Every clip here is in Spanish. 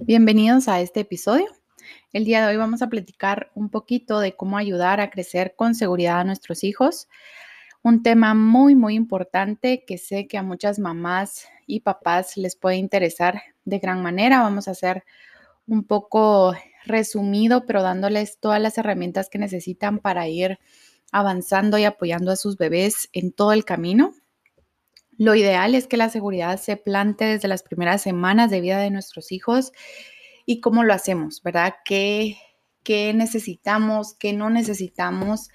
Bienvenidos a este episodio. El día de hoy vamos a platicar un poquito de cómo ayudar a crecer con seguridad a nuestros hijos. Un tema muy, muy importante que sé que a muchas mamás y papás les puede interesar de gran manera. Vamos a hacer un poco resumido, pero dándoles todas las herramientas que necesitan para ir avanzando y apoyando a sus bebés en todo el camino. Lo ideal es que la seguridad se plante desde las primeras semanas de vida de nuestros hijos y cómo lo hacemos, ¿verdad? ¿Qué, qué necesitamos, qué no necesitamos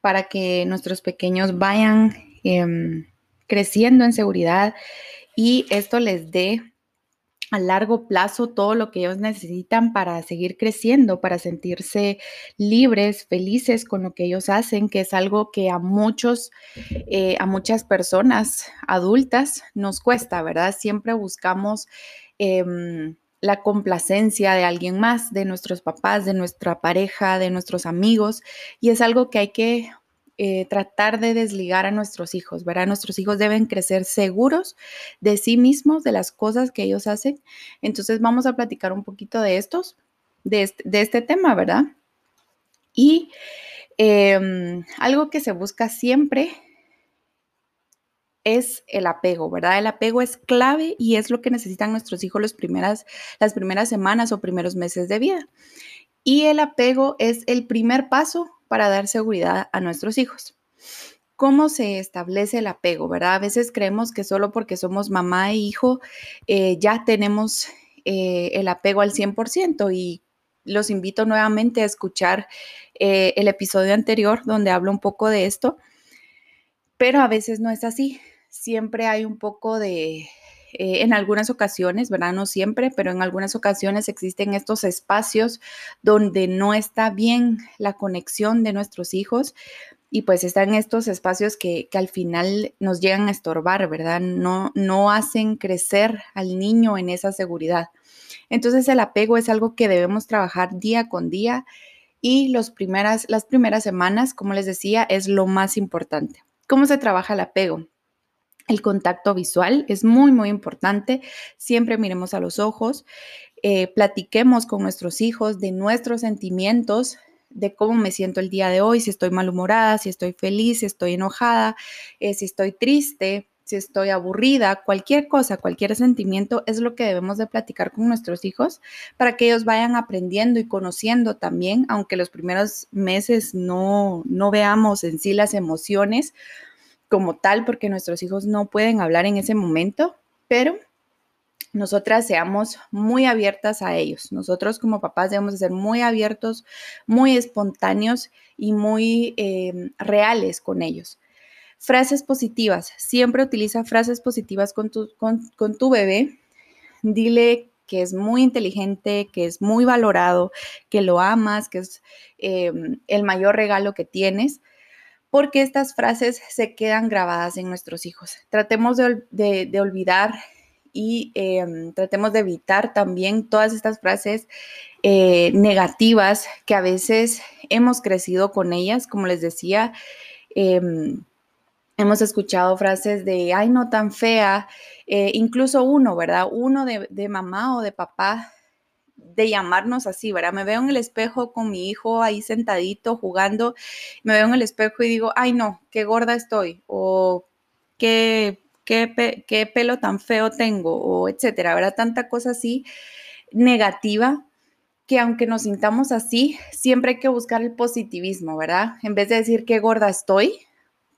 para que nuestros pequeños vayan em, creciendo en seguridad y esto les dé a largo plazo todo lo que ellos necesitan para seguir creciendo, para sentirse libres, felices con lo que ellos hacen, que es algo que a muchos, eh, a muchas personas adultas nos cuesta, ¿verdad? Siempre buscamos em, la complacencia de alguien más, de nuestros papás, de nuestra pareja, de nuestros amigos, y es algo que hay que eh, tratar de desligar a nuestros hijos, ¿verdad? Nuestros hijos deben crecer seguros de sí mismos, de las cosas que ellos hacen. Entonces vamos a platicar un poquito de estos, de este, tema, ¿verdad? Y em, algo que se busca siempre es el apego, ¿verdad? El apego es clave y es lo que necesitan nuestros hijos las primeras, las primeras semanas o primeros meses de vida. Y el apego es el primer paso para dar seguridad a nuestros hijos. ¿Cómo se establece el apego, verdad? A veces creemos que solo porque somos mamá e hijo eh, ya tenemos eh, el apego al 100% y los invito nuevamente a escuchar eh, el episodio anterior donde hablo un poco de esto, pero a veces no es así. Siempre hay un poco de, en algunas ocasiones, ¿verdad? No siempre, pero en algunas ocasiones existen estos espacios donde no está bien la conexión de nuestros hijos y pues están estos espacios que, al final nos llegan a estorbar, ¿verdad? No, no hacen crecer al niño en esa seguridad. Entonces el apego es algo que debemos trabajar día con día y los primeras, las primeras semanas, como les decía, es lo más importante. ¿Cómo se trabaja el apego? El contacto visual es muy, muy importante. Siempre miremos a los ojos, eh, platiquemos con nuestros hijos de nuestros sentimientos, de cómo me siento el día de hoy, si estoy malhumorada, si estoy feliz, si estoy enojada, eh, si estoy triste, si estoy aburrida, cualquier cosa, cualquier sentimiento es lo que debemos de platicar con nuestros hijos para que ellos vayan aprendiendo y conociendo también, aunque los primeros meses no, no veamos en sí las emociones como tal, porque nuestros hijos no pueden hablar en ese momento, pero nosotras seamos muy abiertas a ellos. Nosotros como papás debemos ser muy abiertos, muy espontáneos y muy em, reales con ellos. Frases positivas. Siempre utiliza frases positivas con tu, con, tu bebé. Dile que es muy inteligente, que es muy valorado, que lo amas, que es em, el mayor regalo que tienes porque estas frases se quedan grabadas en nuestros hijos. Tratemos de, olvidar y em, tratemos de evitar también todas estas frases eh, negativas que a veces hemos crecido con ellas, como les decía. Em, hemos escuchado frases de, ay, no tan fea, eh, incluso uno, ¿verdad? Uno de, de mamá o de papá de llamarnos así, ¿verdad? Me veo en el espejo con mi hijo ahí sentadito jugando, me veo en el espejo y digo, ay no, qué gorda estoy, o qué, qué, qué pelo tan feo tengo, o etcétera, ¿verdad? Tanta cosa así negativa que aunque nos sintamos así, siempre hay que buscar el positivismo, ¿verdad? En vez de decir qué gorda estoy,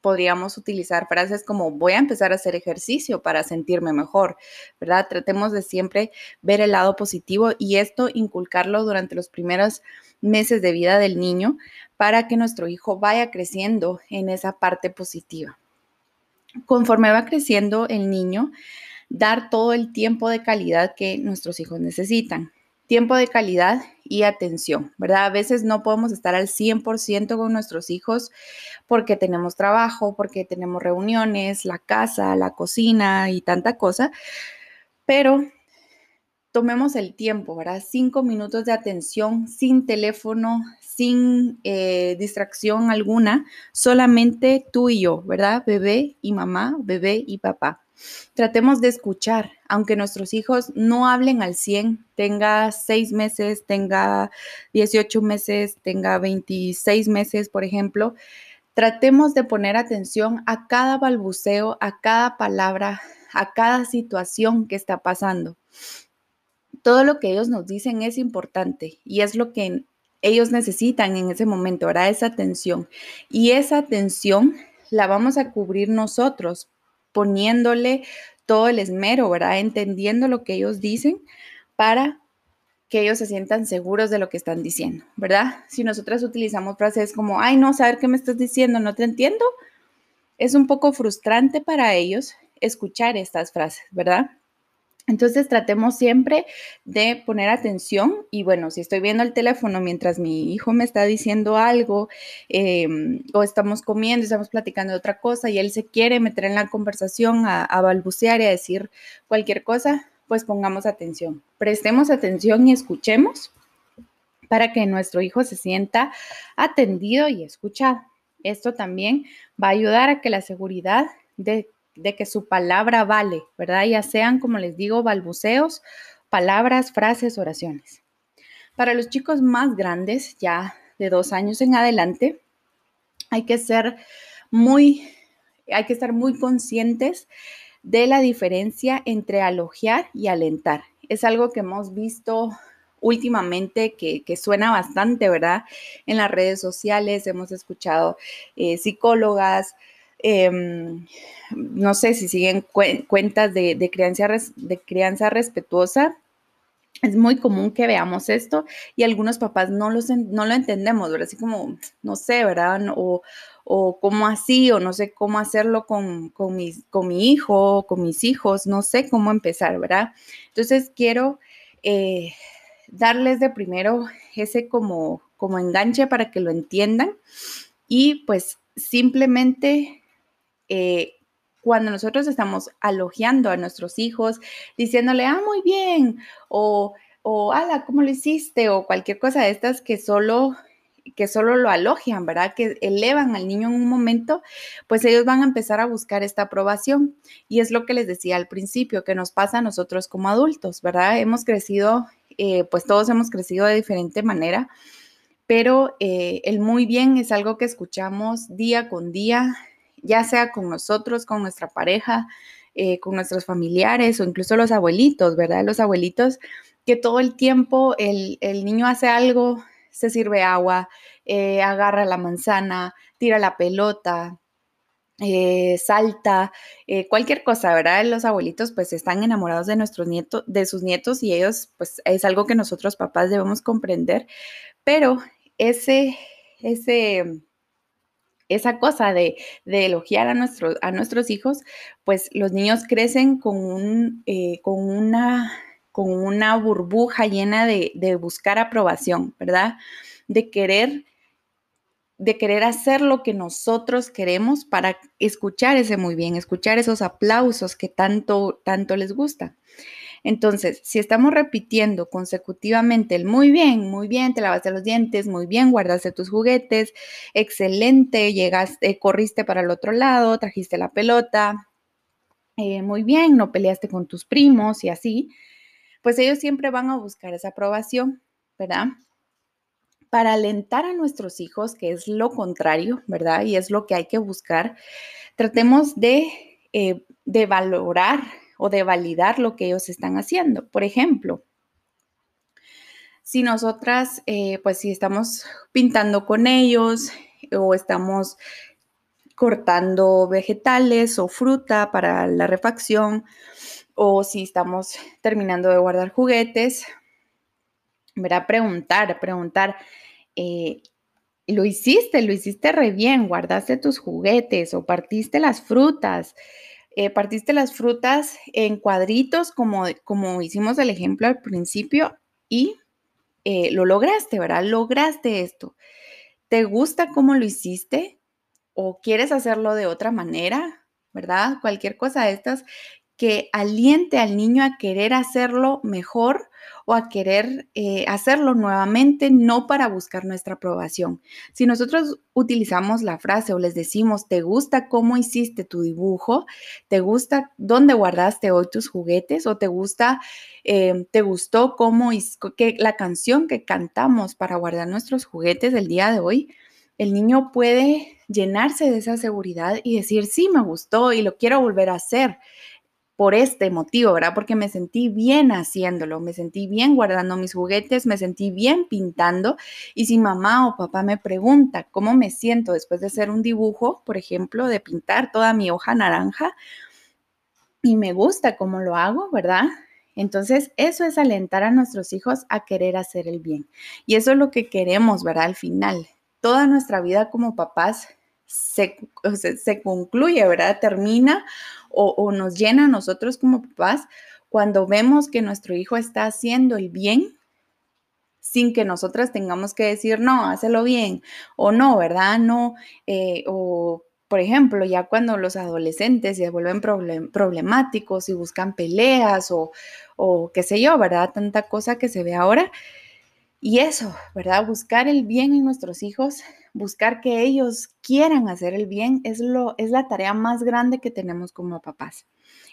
podríamos utilizar frases como voy a empezar a hacer ejercicio para sentirme mejor, ¿verdad? Tratemos de siempre ver el lado positivo y esto inculcarlo durante los primeros meses de vida del niño para que nuestro hijo vaya creciendo en esa parte positiva. Conforme va creciendo el niño, dar todo el tiempo de calidad que nuestros hijos necesitan tiempo de calidad y atención, ¿verdad? A veces no podemos estar al 100% con nuestros hijos porque tenemos trabajo, porque tenemos reuniones, la casa, la cocina y tanta cosa, pero tomemos el tiempo, ¿verdad? Cinco minutos de atención sin teléfono, sin eh, distracción alguna, solamente tú y yo, ¿verdad? Bebé y mamá, bebé y papá. Tratemos de escuchar, aunque nuestros hijos no hablen al 100, tenga 6 meses, tenga 18 meses, tenga 26 meses, por ejemplo, tratemos de poner atención a cada balbuceo, a cada palabra, a cada situación que está pasando. Todo lo que ellos nos dicen es importante y es lo que ellos necesitan en ese momento, ahora esa atención. Y esa atención la vamos a cubrir nosotros, poniéndole todo el esmero, ¿verdad? Entendiendo lo que ellos dicen para que ellos se sientan seguros de lo que están diciendo, ¿verdad? Si nosotras utilizamos frases como, ay, no, saber qué me estás diciendo, no te entiendo, es un poco frustrante para ellos escuchar estas frases, ¿verdad? Entonces tratemos siempre de poner atención y bueno, si estoy viendo el teléfono mientras mi hijo me está diciendo algo em, o estamos comiendo, estamos platicando de otra cosa y él se quiere meter en la conversación a, a balbucear y a decir cualquier cosa, pues pongamos atención, prestemos atención y escuchemos para que nuestro hijo se sienta atendido y escuchado. Esto también va a ayudar a que la seguridad de de que su palabra vale, ¿verdad? Ya sean, como les digo, balbuceos, palabras, frases, oraciones. Para los chicos más grandes, ya de dos años en adelante, hay que ser muy, hay que estar muy conscientes de la diferencia entre alogiar y alentar. Es algo que hemos visto últimamente que, suena bastante, ¿verdad? En las redes sociales hemos escuchado eh, psicólogas, Em, no sé si siguen cuentas de, crianza, de crianza respetuosa. Es muy común que veamos esto y algunos papás no, no lo entendemos, ¿verdad? Así como, no sé, ¿verdad? O, o cómo así, o no sé cómo hacerlo con, con, con mi hijo, con mis hijos, no sé cómo empezar, ¿verdad? Entonces quiero eh, darles de primero ese como, como enganche para que lo entiendan y pues simplemente eh, cuando nosotros estamos alogiando a nuestros hijos, diciéndole, ah, muy bien, o, o, ala, ¿cómo lo hiciste? O cualquier cosa de estas que solo que solo lo alogian, ¿verdad? Que elevan al niño en un momento, pues ellos van a empezar a buscar esta aprobación. Y es lo que les decía al principio, que nos pasa a nosotros como adultos, ¿verdad? Hemos crecido, eh, pues todos hemos crecido de diferente manera, pero eh, el muy bien es algo que escuchamos día con día, ya sea con nosotros, con nuestra pareja, eh, con nuestros familiares o incluso los abuelitos, ¿verdad? Los abuelitos que todo el tiempo el, niño hace algo, se sirve agua, eh, agarra la manzana, tira la pelota, eh, salta, cualquier cosa, ¿verdad? Los abuelitos pues están enamorados de nuestros nietos, de sus nietos y ellos pues es algo que nosotros papás debemos comprender, pero ese, ese esa cosa de, elogiar a, a nuestros hijos, pues los niños crecen con, un, eh, con, una, con una burbuja llena de, de, buscar aprobación, ¿verdad? De querer, de querer hacer lo que nosotros queremos para escuchar ese muy bien, escuchar esos aplausos que tanto, tanto les gusta. Entonces, si estamos repitiendo consecutivamente el muy bien, muy bien, te lavaste los dientes, muy bien, guardaste tus juguetes, excelente, llegaste, corriste para el otro lado, trajiste la pelota, eh, muy bien, no peleaste con tus primos y así, pues ellos siempre van a buscar esa aprobación, ¿verdad? Para alentar a nuestros hijos, que es lo contrario, ¿verdad? Y es lo que hay que buscar, tratemos de, eh, de valorar o de validar lo que ellos están haciendo. Por ejemplo, si nosotras, eh, pues si estamos pintando con ellos o estamos cortando vegetales o fruta para la refacción o si estamos terminando de guardar juguetes, verá preguntar, preguntar, eh, lo hiciste, lo hiciste re bien, guardaste tus juguetes o partiste las frutas, eh, partiste las frutas en cuadritos, como, como hicimos el ejemplo al principio, y eh, lo lograste, ¿verdad? Lograste esto. ¿Te gusta cómo lo hiciste? ¿O quieres hacerlo de otra manera? ¿Verdad? Cualquier cosa de estas que aliente al niño a querer hacerlo mejor o a querer eh, hacerlo nuevamente, no para buscar nuestra aprobación. Si nosotros utilizamos la frase o les decimos, ¿te gusta cómo hiciste tu dibujo? ¿Te gusta dónde guardaste hoy tus juguetes? ¿O te gusta, eh, te gustó cómo que la canción que cantamos para guardar nuestros juguetes el día de hoy? El niño puede llenarse de esa seguridad y decir, sí, me gustó y lo quiero volver a hacer por este motivo, ¿verdad? Porque me sentí bien haciéndolo, me sentí bien guardando mis juguetes, me sentí bien pintando. Y si mamá o papá me pregunta cómo me siento después de hacer un dibujo, por ejemplo, de pintar toda mi hoja naranja, y me gusta cómo lo hago, ¿verdad? Entonces, eso es alentar a nuestros hijos a querer hacer el bien. Y eso es lo que queremos, ¿verdad? Al final, toda nuestra vida como papás se, se concluye, ¿verdad? Termina o, nos llena a nosotros como papás cuando vemos que nuestro hijo está haciendo el bien sin que nosotras tengamos que decir, no, hácelo bien, o no, ¿verdad? No, eh, o por ejemplo, ya cuando los adolescentes se vuelven problemáticos y buscan peleas o, o qué sé yo, ¿verdad? Tanta cosa que se ve ahora. Y eso, ¿verdad? Buscar el bien en nuestros hijos buscar que ellos quieran hacer el bien es, lo, es la tarea más grande que tenemos como papás.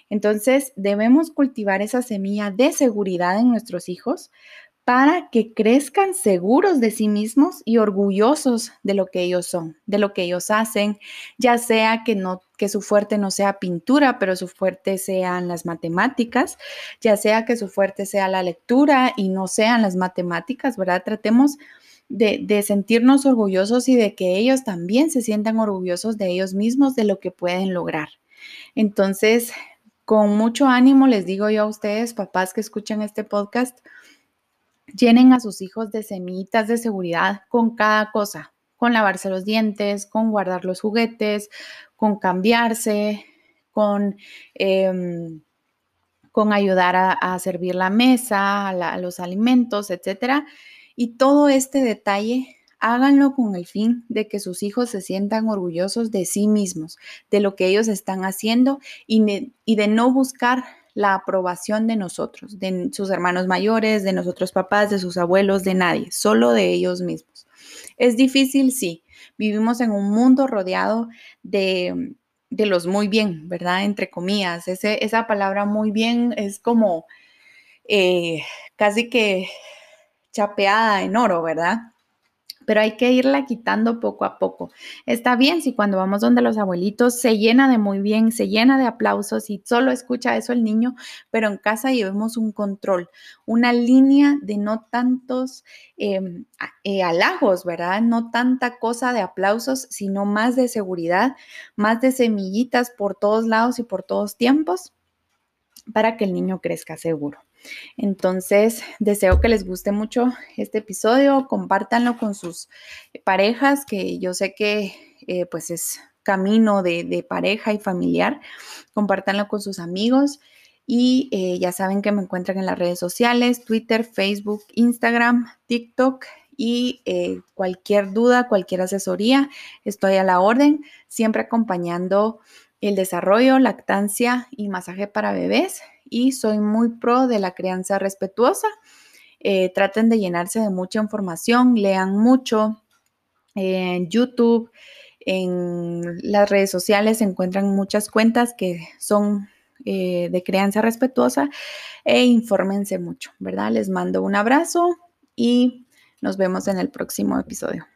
Entonces, debemos cultivar esa semilla de seguridad en nuestros hijos para que crezcan seguros de sí mismos y orgullosos de lo que ellos son, de lo que ellos hacen, ya sea que no que su fuerte no sea pintura, pero su fuerte sean las matemáticas, ya sea que su fuerte sea la lectura y no sean las matemáticas, ¿verdad? Tratemos de, sentirnos orgullosos y de que ellos también se sientan orgullosos de ellos mismos, de lo que pueden lograr. Entonces, con mucho ánimo les digo yo a ustedes, papás que escuchan este podcast, llenen a sus hijos de semillitas de seguridad con cada cosa, con lavarse los dientes, con guardar los juguetes, con cambiarse, con, em, con ayudar a, servir la mesa, los alimentos, etcétera. Y todo este detalle háganlo con el fin de que sus hijos se sientan orgullosos de sí mismos, de lo que ellos están haciendo y, de no buscar la aprobación de nosotros, de sus hermanos mayores, de nosotros papás, de sus abuelos, de nadie, solo de ellos mismos. Es difícil, sí. Vivimos en un mundo rodeado de, los muy bien, ¿verdad? Entre comillas. esa palabra muy bien es como eh, casi que chapeada en oro, ¿verdad? Pero hay que irla quitando poco a poco. Está bien si cuando vamos donde los abuelitos se llena de muy bien, se llena de aplausos y solo escucha eso el niño, pero en casa llevemos un control, una línea de no tantos em, eh, halagos, ¿verdad? No tanta cosa de aplausos, sino más de seguridad, más de semillitas por todos lados y por todos tiempos para que el niño crezca seguro. Entonces, deseo que les guste mucho este episodio, compártanlo con sus parejas, que yo sé que eh, pues es camino de, pareja y familiar, compártanlo con sus amigos y eh, ya saben que me encuentran en las redes sociales, Twitter, Facebook, Instagram, TikTok y eh, cualquier duda, cualquier asesoría, estoy a la orden, siempre acompañando el desarrollo, lactancia y masaje para bebés y soy muy pro de la crianza respetuosa. Eh, traten de llenarse de mucha información, lean mucho en YouTube, en las redes sociales se encuentran muchas cuentas que son eh, de crianza respetuosa e infórmense mucho, ¿verdad? Les mando un abrazo y nos vemos en el próximo episodio.